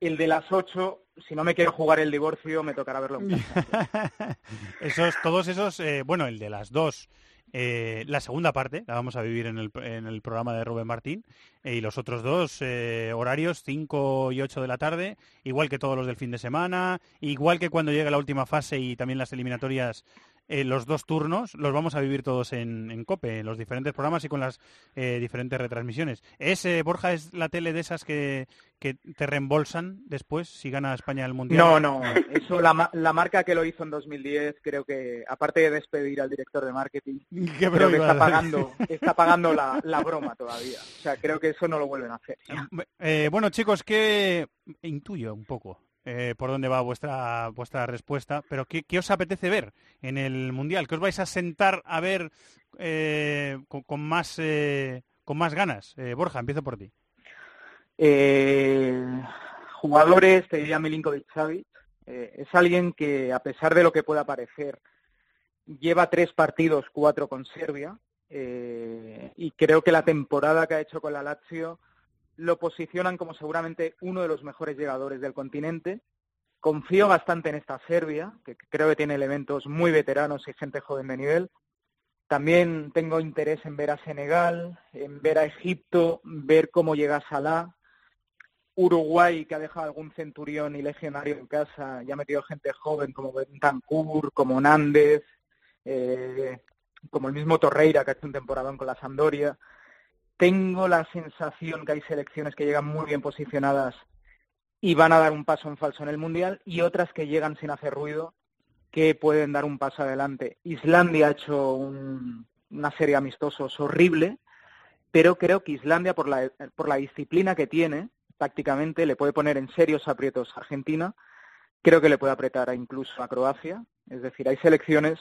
El de las 8, si no me quiero jugar el divorcio, me tocará verlo en casa. Esos, todos esos, eh, bueno, el de las dos, eh, la segunda parte, la vamos a vivir en el, en el programa de Rubén Martín, eh, y los otros dos eh, horarios, 5 y 8 de la tarde, igual que todos los del fin de semana, igual que cuando llegue la última fase y también las eliminatorias, eh, los dos turnos, los vamos a vivir todos en, en COPE, en los diferentes programas y con las eh, diferentes retransmisiones. ¿Es, eh, Borja, es la tele de esas que, que te reembolsan después si gana España el Mundial? No, no, eso la, la marca que lo hizo en 2010 creo que, aparte de despedir al director de marketing, creo que está pagando, está pagando la, la broma todavía. O sea, creo que eso no lo vuelven a hacer. Eh, bueno, chicos, que intuyo un poco eh, por dónde va vuestra vuestra respuesta, pero ¿qué, qué os apetece ver en el Mundial? ¿Qué os vais a sentar a ver eh, con, más eh, con más ganas? Eh, Borja, empiezo por ti. Eh, jugadores, te diría Milinkovic Savic, eh, es alguien que a pesar de lo que pueda parecer, lleva tres partidos, cuatro con Serbia, y creo que la temporada que ha hecho con la Lazio lo posicionan como seguramente uno de los mejores llegadores del continente. Confío bastante en esta Serbia, que creo que tiene elementos muy veteranos y gente joven de nivel. También tengo interés en ver a Senegal, en ver a Egipto, ver cómo llega Salah. Uruguay, que ha dejado algún centurión y legionario en casa, y ha metido gente joven como Bentancur, como Nández, eh, como el mismo Torreira, que ha hecho un temporadón con la Sampdoria. Tengo la sensación que hay selecciones que llegan muy bien posicionadas y van a dar un paso en falso en el Mundial, y otras que llegan sin hacer ruido, que pueden dar un paso adelante. Islandia ha hecho un- una serie de amistosos horrible, pero creo que Islandia, por la, por la disciplina que tiene, tácticamente le puede poner en serios aprietos a Argentina. Creo que le puede apretar incluso a Croacia. Es decir, hay selecciones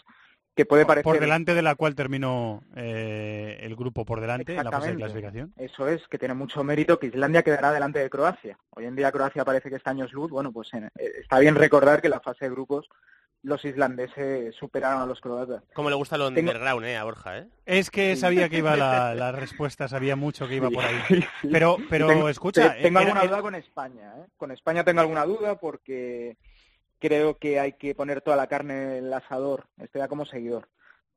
que puede parecer... Por delante de la cual terminó eh, el grupo por delante en la fase de clasificación. Eso es, que tiene mucho mérito que Islandia quedará delante de Croacia. Hoy en día Croacia parece que está años luz. Bueno, pues eh, está bien recordar que en la fase de grupos los islandeses superaron a los croatas. Como le gusta lo Tengo- underground, eh, a Borja, ¿eh? Es que Sí. sabía que iba la, la respuesta, sabía mucho que iba Sí, por ahí. Pero, pero Tengo- escucha, te- tengo era- alguna era- duda con España. ¿eh? Con España tengo alguna duda porque creo que hay que poner toda la carne en el asador. Estoy ya como seguidor.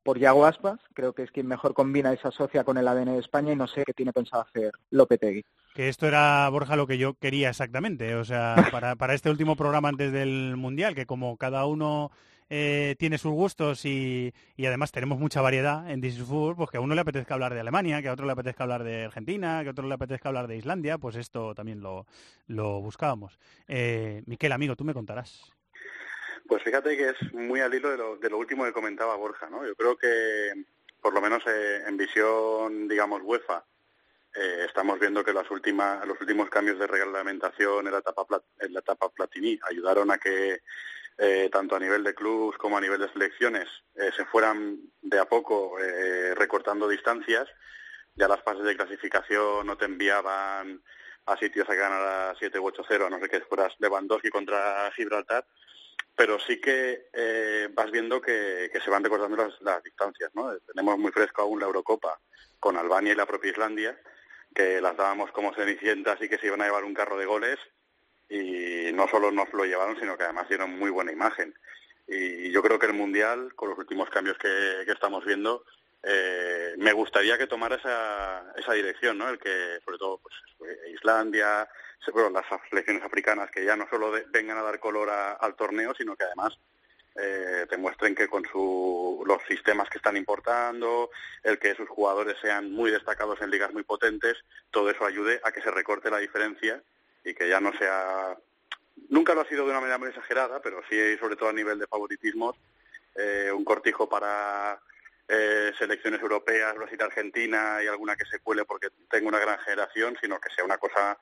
Por Yago Aspas, creo que es quien mejor combina y se asocia con el ADN de España y no sé qué tiene pensado hacer Lopetegui. Que esto era, Borja, lo que yo quería exactamente. O sea, para, para este último programa antes del Mundial, que como cada uno eh, tiene sus gustos y, y además tenemos mucha variedad en This pues que a uno le apetezca hablar de Alemania, que a otro le apetezca hablar de Argentina, que a otro le apetezca hablar de Islandia, pues esto también lo, lo buscábamos. Eh, Miquel, amigo, tú me contarás. Pues fíjate que es muy al hilo de lo, de lo último que comentaba Borja, ¿no? Yo creo que, por lo menos eh, en visión, digamos, UEFA, eh, estamos viendo que las últimas, los últimos cambios de reglamentación en la etapa, en la etapa Platini ayudaron a que eh, tanto a nivel de clubs como a nivel de selecciones se fueran de a poco recortando distancias. Ya las fases de clasificación no te enviaban a sitios a que ganara 7 u 8-0, a no ser que fueras Lewandowski contra Gibraltar, pero sí que eh, vas viendo que, se van recortando las, las distancias. ¿no? Tenemos muy fresco aún la Eurocopa con Albania y la propia Islandia, que las dábamos como cenicientas y que se iban a llevar un carro de goles y no solo nos lo llevaron, sino que además dieron muy buena imagen. Y yo creo que el Mundial, con los últimos cambios que estamos viendo, eh, me gustaría que tomara esa, esa dirección, ¿no? El que, sobre todo, pues, Islandia, se- bueno, las selecciones africanas, que ya no solo de- vengan a dar color a- al torneo, sino que además eh, demuestren que con su, los sistemas que están importando, el que sus jugadores sean muy destacados en ligas muy potentes, todo eso ayude a que se recorte la diferencia y que ya no sea nunca lo ha sido de una manera muy exagerada, pero sí, sobre todo a nivel de favoritismos, eh, un cortijo para eh, selecciones europeas, Brasil, Argentina y alguna que se cuele porque tenga una gran generación, sino que sea una cosa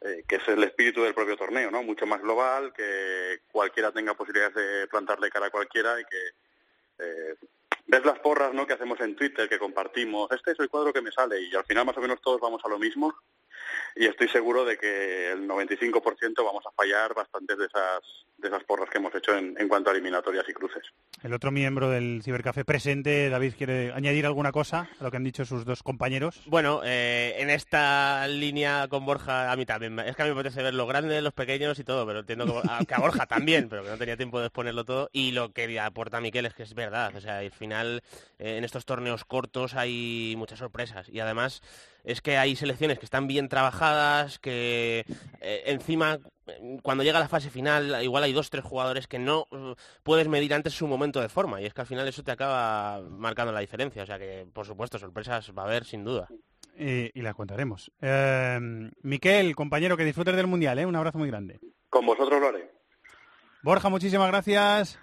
eh, que es el espíritu del propio torneo, ¿no? Mucho más global, que cualquiera tenga posibilidades de plantarle cara a cualquiera y que eh, ves las porras, ¿no? Que hacemos en Twitter, que compartimos, este es el cuadro que me sale y al final más o menos todos vamos a lo mismo y estoy seguro de que el 95% vamos a fallar bastantes de esas de esas porras que hemos hecho en, en cuanto a eliminatorias y cruces. El otro miembro del Cibercafé presente, David, ¿quiere añadir alguna cosa a lo que han dicho sus dos compañeros? Bueno, eh, en esta línea con Borja, a mí también. Es que a mí me apetece ver los grandes, los pequeños y todo, pero entiendo que, a, que a Borja también, pero que no tenía tiempo de exponerlo todo. Y lo que aporta Miquel es que es verdad. O sea, al final, eh, en estos torneos cortos hay muchas sorpresas. Y además, es que hay selecciones que están bien trabajadas, que eh, encima, cuando llega la fase final, igual hay dos, tres jugadores que no eh, puedes medir antes su momento de forma. Y es que al final eso te acaba marcando la diferencia. O sea que, por supuesto, sorpresas va a haber, sin duda. Eh, y las contaremos. Eh, Miquel, compañero, que disfrutes del Mundial, ¿eh? Un abrazo muy grande. Con vosotros lo haré. Borja, muchísimas gracias.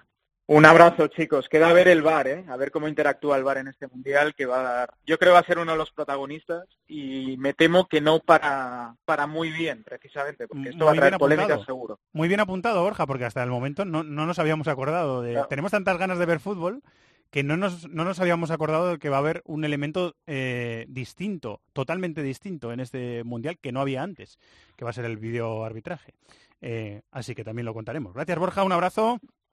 Un abrazo, chicos. Queda a ver el VAR, ¿eh? A ver cómo interactúa el VAR en este mundial, que va a dar... Yo creo que va a ser uno de los protagonistas y me temo que no para, para muy bien, precisamente, porque esto va a Muy traer bien polémica apuntado. seguro. Muy bien apuntado, Borja, porque hasta el momento no, no nos habíamos acordado de... Claro. Tenemos tantas ganas de ver fútbol que no nos, no nos habíamos acordado de que va a haber un elemento eh, distinto, totalmente distinto en este Mundial que no había antes, que va a ser el video arbitraje. Eh, así que también lo contaremos. Gracias, Borja, un abrazo.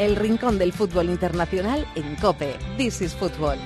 El rincón del fútbol internacional en Cope. This is Football.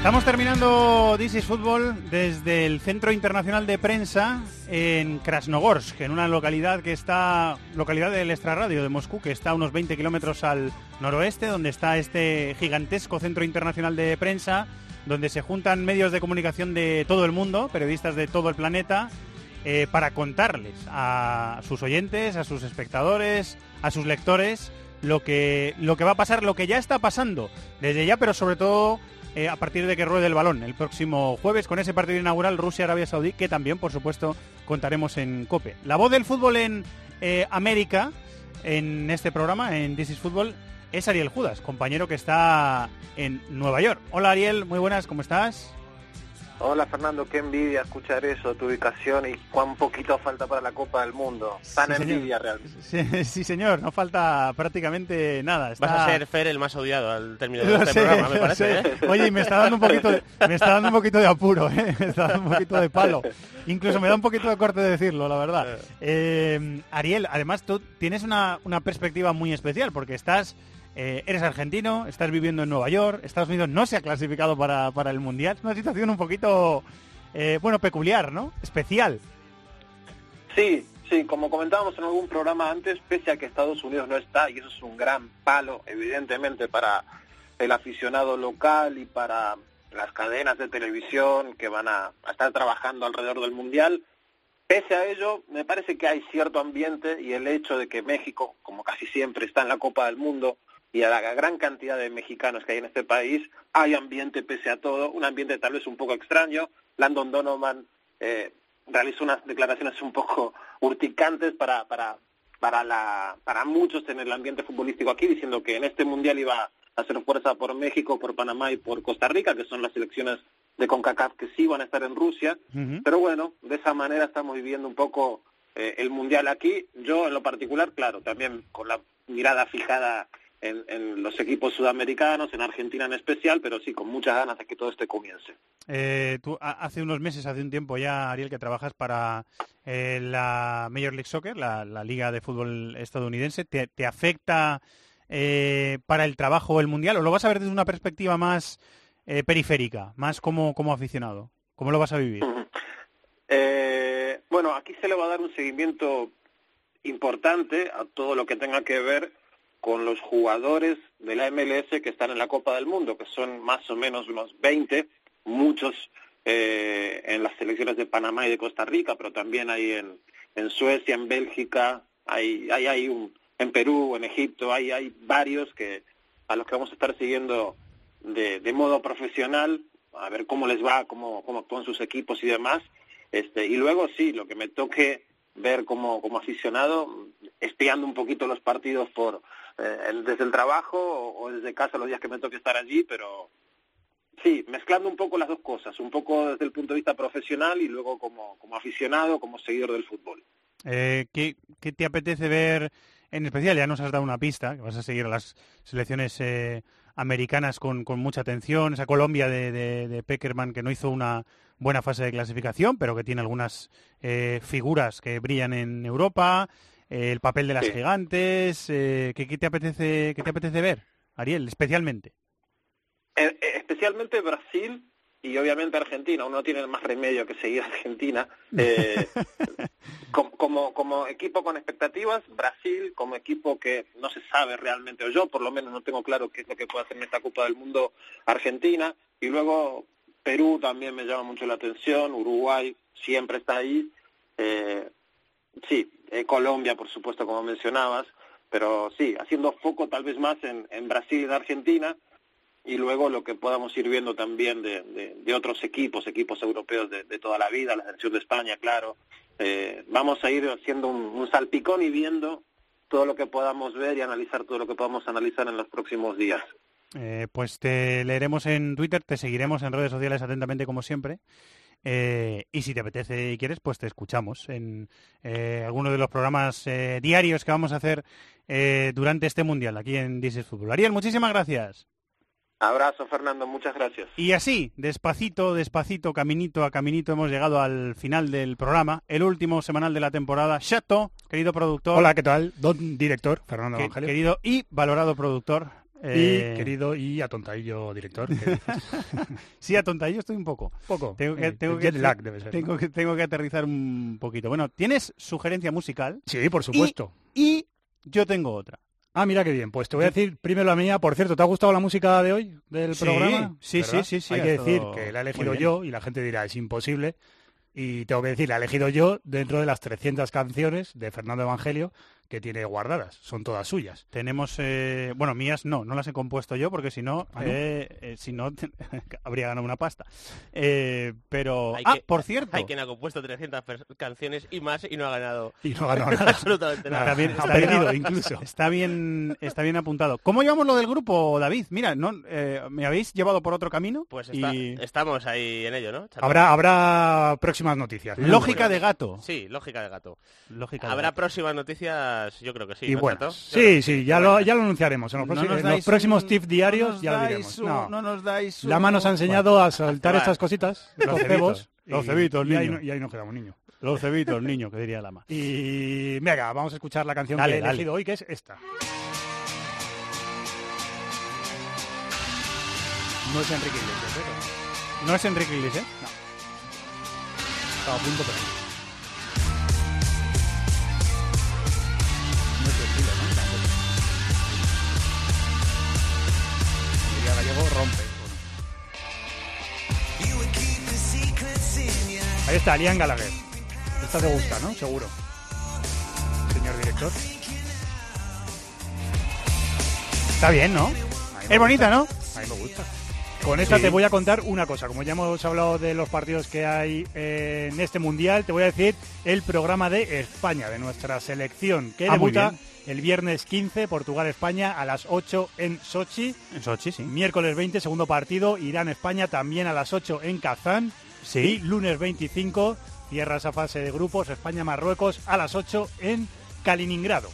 Estamos terminando This is Fútbol desde el Centro Internacional de Prensa en Krasnogorsk, en una localidad que está, localidad del extrarradio de Moscú, que está a unos 20 kilómetros al noroeste, donde está este gigantesco Centro Internacional de Prensa, donde se juntan medios de comunicación de todo el mundo, periodistas de todo el planeta, eh, para contarles a sus oyentes, a sus espectadores, a sus lectores, lo que, lo que va a pasar, lo que ya está pasando desde ya, pero sobre todo eh, a partir de que ruede el balón el próximo jueves con ese partido inaugural Rusia-Arabia Saudí, que también, por supuesto, contaremos en COPE. La voz del fútbol en eh, América, en este programa, en This is Fútbol, es Ariel Judas, compañero que está en Nueva York. Hola Ariel, muy buenas, ¿cómo estás? Hola Fernando, qué envidia escuchar eso, tu ubicación y cuán poquito falta para la Copa del Mundo. Tan Sí, señor. envidia realmente. Sí, sí, señor, no falta prácticamente nada. Está... Vas a ser Fer el más odiado al término de Lo este sé, programa, me parece. ¿eh? Oye, y me está dando un poquito de, me está dando un poquito de apuro, ¿eh? me está dando un poquito de palo. Incluso me da un poquito de corte de decirlo, la verdad. Eh, Ariel, además tú tienes una, una perspectiva muy especial porque estás, eh, eres argentino, estás viviendo en Nueva York, Estados Unidos no se ha clasificado para, para el mundial. Es una situación un poquito, eh, bueno, peculiar, ¿no? Especial. Sí, sí, como comentábamos en algún programa antes, pese a que Estados Unidos no está, y eso es un gran palo, evidentemente, para el aficionado local y para las cadenas de televisión que van a, a estar trabajando alrededor del Mundial, Pese a ello, me parece que hay cierto ambiente y el hecho de que México, como casi siempre, está en la Copa del Mundo y a la gran cantidad de mexicanos que hay en este país, hay ambiente pese a todo, un ambiente tal vez un poco extraño. Landon Donovan eh, realizó unas declaraciones un poco urticantes para, para, para, la, para muchos en el ambiente futbolístico aquí, diciendo que en este Mundial iba a hacer fuerza por México, por Panamá y por Costa Rica, que son las selecciones de CONCACAF que sí van a estar en Rusia. Pero bueno, de esa manera estamos viviendo un poco eh, el Mundial aquí. Yo en lo particular, claro, también con la mirada fijada en, en los equipos sudamericanos, en Argentina en especial, pero sí con muchas ganas de que todo este comience. Eh, tú ha- hace unos meses, hace un tiempo ya, Ariel, que trabajas para eh, la Major League Soccer, la, la liga de fútbol estadounidense. ¿Te, te afecta eh, para el trabajo el mundial o lo vas a ver desde una perspectiva más eh, periférica, más como, como aficionado? ¿Cómo lo vas a vivir? Eh, bueno, aquí se le va a dar un seguimiento importante a todo lo que tenga que ver con los jugadores de la MLS que están en la Copa del Mundo, que son más o menos unos 20, muchos eh, en las selecciones de Panamá y de Costa Rica, pero también hay en, en Suecia, en Bélgica, hay, hay, hay un, en Perú, en Egipto, hay, hay varios que a los que vamos a estar siguiendo de, de modo profesional, a ver cómo les va, cómo, cómo actúan sus equipos y demás. Este, y luego sí, lo que me toque ver como, como aficionado, espiando un poquito los partidos por eh, desde el trabajo o, o desde casa los días que me toque estar allí, pero sí, mezclando un poco las dos cosas, un poco desde el punto de vista profesional y luego como, como aficionado, como seguidor del fútbol. Eh, ¿qué, qué te apetece ver en especial? Ya nos has dado una pista, que vas a seguir a las selecciones eh, americanas con, con mucha atención. Esa Colombia de, de, de Peckerman que no hizo una buena fase de clasificación, pero que tiene algunas eh, figuras que brillan en Europa. Eh, el papel de las Sí. gigantes. eh, ¿qué, qué te apetece, ¿Qué te apetece ver, Ariel, especialmente? Eh, eh, especialmente Brasil y obviamente Argentina. Uno tiene más remedio que seguir Argentina. Eh, com- como, como equipo con expectativas, Brasil como equipo que no se sabe realmente, o yo por lo menos no tengo claro qué es lo que puede hacer en esta Copa del Mundo Argentina. Y luego Perú también me llama mucho la atención, Uruguay siempre está ahí. Eh, sí, eh, Colombia por supuesto como mencionabas, pero sí, haciendo foco tal vez más en, Brasil y en Argentina y luego lo que podamos ir viendo también de otros equipos, equipos europeos de, de toda la vida, la selección de España, claro. Eh, vamos a ir haciendo un, un salpicón y viendo todo lo que podamos ver y analizar todo lo que podamos analizar en los próximos días. Eh, pues te leeremos en Twitter, te seguiremos en redes sociales atentamente como siempre. Eh, y si te apetece y quieres, pues te escuchamos en eh, alguno de los programas eh, diarios que vamos a hacer eh, durante este mundial aquí en is Fútbol. Ariel, muchísimas gracias. Abrazo, Fernando, muchas gracias. Y así, despacito, despacito, caminito a caminito, hemos llegado al final del programa, el último semanal de la temporada. Chato, querido productor. Hola, ¿qué tal? Don director, Fernando que- Evangelio. querido y valorado productor. Y eh, querido y atontadillo director. Sí, atontadillo estoy un poco. Poco. Tengo que, Eh, tengo que, jet lag debe ser, Tengo, ¿no? que, tengo que aterrizar un poquito. Bueno, ¿tienes sugerencia musical? Sí, por supuesto. Y yo tengo otra. Ah, mira qué bien. Pues te voy a decir primero la mía. Por cierto, ¿te ha gustado la música de hoy del Sí, programa? sí, ¿Verdad? sí, sí, sí, Hay ha que decir que la he elegido yo y la gente dirá, es imposible. Y tengo que decir, la he elegido yo dentro de las 300 canciones de Fernando Evangelio que tiene guardadas, son todas suyas. Tenemos, eh, bueno, mías no, no las he compuesto yo porque si no, ¿Ah, no? eh, eh, si no te- habría ganado una pasta. Eh, pero, Hay ah, que- por cierto, Hay quien ha compuesto 300 pers- canciones y más y no ha ganado. Y no ha ganado nada. absolutamente nada. Está bien, Ha está bien- perdido incluso. Está bien, está bien apuntado. ¿Cómo llevamos lo del grupo, David? Mira, no, eh, me habéis llevado por otro camino. Pues está- y estamos ahí en ello, ¿no? Habrá, habrá próximas noticias. ¿no? lógica de gato. Sí, lógica de gato. Lógica de Habrá gato. próximas noticias, yo creo que sí. y ¿no, bueno, sí, sí, ya lo, ya lo anunciaremos. En los, No próximos- nos en los dais próximos un- tips diarios no ya lo diremos. un- No. no nos dais La mano nos ha enseñado a soltar Vale. estas cositas, Los cebos. los cebitos, y ahí, niño. no- y ahí nos quedamos, niño. Los cebitos, niño, que diría Lama. Y venga, vamos a escuchar la canción Dale, que he dale. elegido hoy, que es esta. No es Enrique Iglesias, ¿eh? ¿No es Enrique Iglesias? Estaba a punto, pero Rompe. Ahí está, Liam Gallagher. Esta te gusta, ¿no? Seguro. Señor director. Está bien, ¿no? Es bonita, ¿no? A mí me gusta. Con esta Sí. te voy a contar una cosa. Como ya hemos hablado de los partidos que hay eh, en este mundial, te voy a decir el programa de España, de nuestra selección, que Ah, debuta el viernes 15, Portugal-España a las 8 en Sochi. En Sochi, sí. Miércoles 20, segundo partido, Irán-España también a las 8 en Kazán. Sí. Y lunes 25, cierra esa fase de grupos, España-Marruecos a las 8 en Kaliningrado.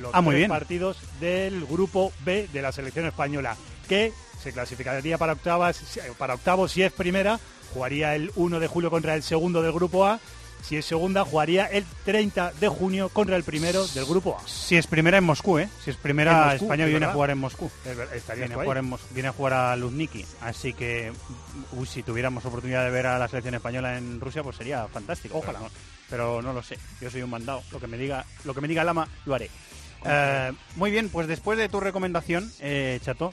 Los Ah, muy tres bien. partidos del grupo B de la selección española, que se clasificaría para octavas, para octavos si es primera, jugaría el 1 de julio contra el segundo del grupo A, si es segunda jugaría el 30 de junio contra el primero del grupo A. Si es primera en Moscú, ¿eh? Si es primera, Moscú, España es viene a jugar en Moscú. Es ver- estarías Viene a, jugar en Mos- viene a jugar a Luzniki. Así que, uy, si tuviéramos oportunidad de ver a la selección española en Rusia, pues sería fantástico. Ojalá. Pero no, pero no lo sé. Yo soy un mandado. Lo que me diga, lo que me diga Lama, lo haré. Eh, muy bien, pues después de tu recomendación, eh, Chato,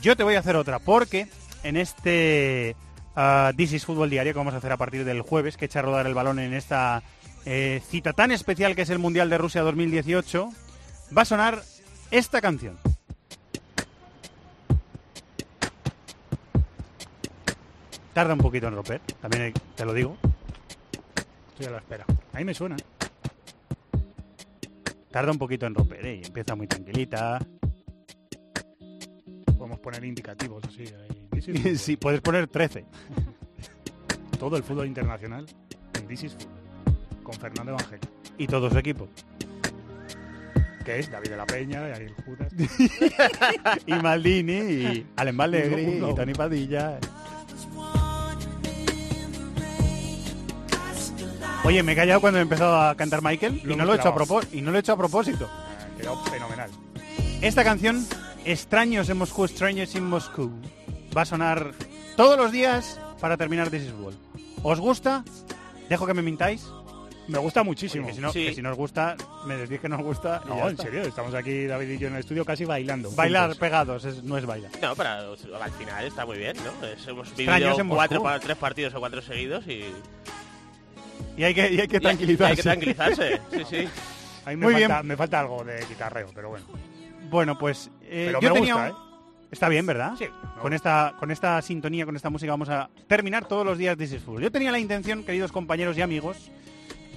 yo te voy a hacer otra, porque en este ah, This is Fútbol Diario que vamos a hacer a partir del jueves, que echa a rodar el balón en esta eh, cita tan especial que es el Mundial de Rusia 2018, va a sonar esta canción. Tarda un poquito en romper, también hay- te lo digo. Estoy a la espera. Ahí me suena. Tarda un poquito en romper, ¿eh? empieza muy tranquilita. Podemos poner indicativos así. ahí. Sí, puedes poner 13. Todo el fútbol internacional en This is Fútbol, con Fernando Evangelio. Y todo su equipo. Que es David de la Peña, y Ariel Judas. y Maldini, y Uno, uno. y Tony Padilla. Oye, me he callado cuando he empezado a cantar Michael Lo y no lo he hecho a. Y no lo he hecho a propósito. Ah, Quedó fenomenal. Esta canción, Extraños en Moscú, Strangers in Moscú, va a sonar todos los días para terminar This is Football. ¿Os gusta? Dejo que me mintáis. Me gusta muchísimo. Que si, no, Sí. que si no os gusta, me decís que no os gusta. No, en está. serio, estamos aquí David y yo en el estudio casi bailando. Bailar juntos. pegados es- no es bailar. No, pero al final está muy bien, ¿no? Es- hemos Extraños vivido en Moscú. cuatro, pa- tres partidos o cuatro seguidos y, Y hay que, y hay que y hay- tranquilizarse. hay que tranquilizarse. Sí, sí. A mí me Muy falta, bien. me falta algo de guitarreo, pero bueno. Bueno, pues eh, Pero yo me tenía gusta, ¿eh? Está bien, ¿verdad? Sí. Con esta, con esta sintonía, con esta música vamos a terminar todos los días This is Football. Yo tenía la intención, queridos compañeros y amigos,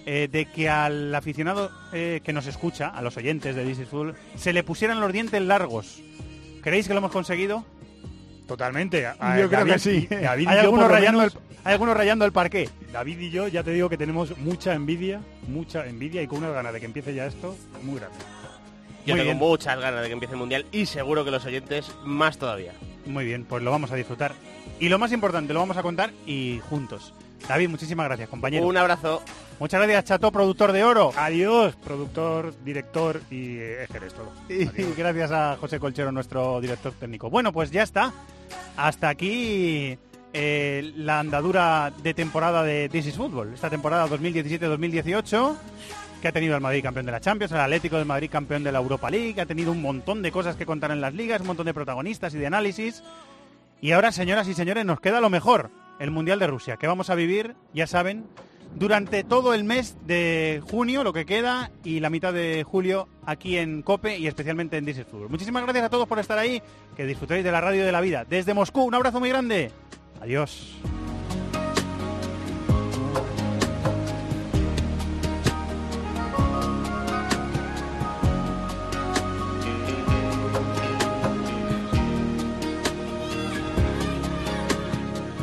eh, de que al aficionado eh, que nos escucha, a los oyentes de This is Football, se le pusieran los dientes largos. ¿Creéis que lo hemos conseguido? Totalmente. A- Yo creo que sí. David hay, yo, algunos rayando menos- el, hay algunos rayando el parqué. David y yo ya te digo que tenemos mucha envidia, mucha envidia y con unas ganas de que empiece ya esto muy grande. Yo Muy tengo bien. muchas ganas de que empiece el Mundial y seguro que los oyentes más todavía. Muy bien, pues lo vamos a disfrutar. Y lo más importante, lo vamos a contar y juntos. David, muchísimas gracias, compañero. Un abrazo. Muchas gracias, Chato, productor de oro. Adiós, productor, director y eh, todo. Y gracias a José Colchero, nuestro director técnico. Bueno, pues ya está. Hasta aquí eh, la andadura de temporada de This is Football. Esta temporada 2017-2018, que ha tenido el Madrid campeón de la Champions, el Atlético del Madrid campeón de la Europa League, ha tenido un montón de cosas que contar en las ligas, un montón de protagonistas y de análisis. Y ahora, señoras y señores, nos queda lo mejor, el Mundial de Rusia, que vamos a vivir, ya saben, durante todo el mes de junio, lo que queda, y la mitad de julio aquí en COPE y especialmente en Disney Fútbol. Muchísimas gracias a todos por estar ahí, que disfrutéis de la radio de la vida. Desde Moscú, un abrazo muy grande. Adiós.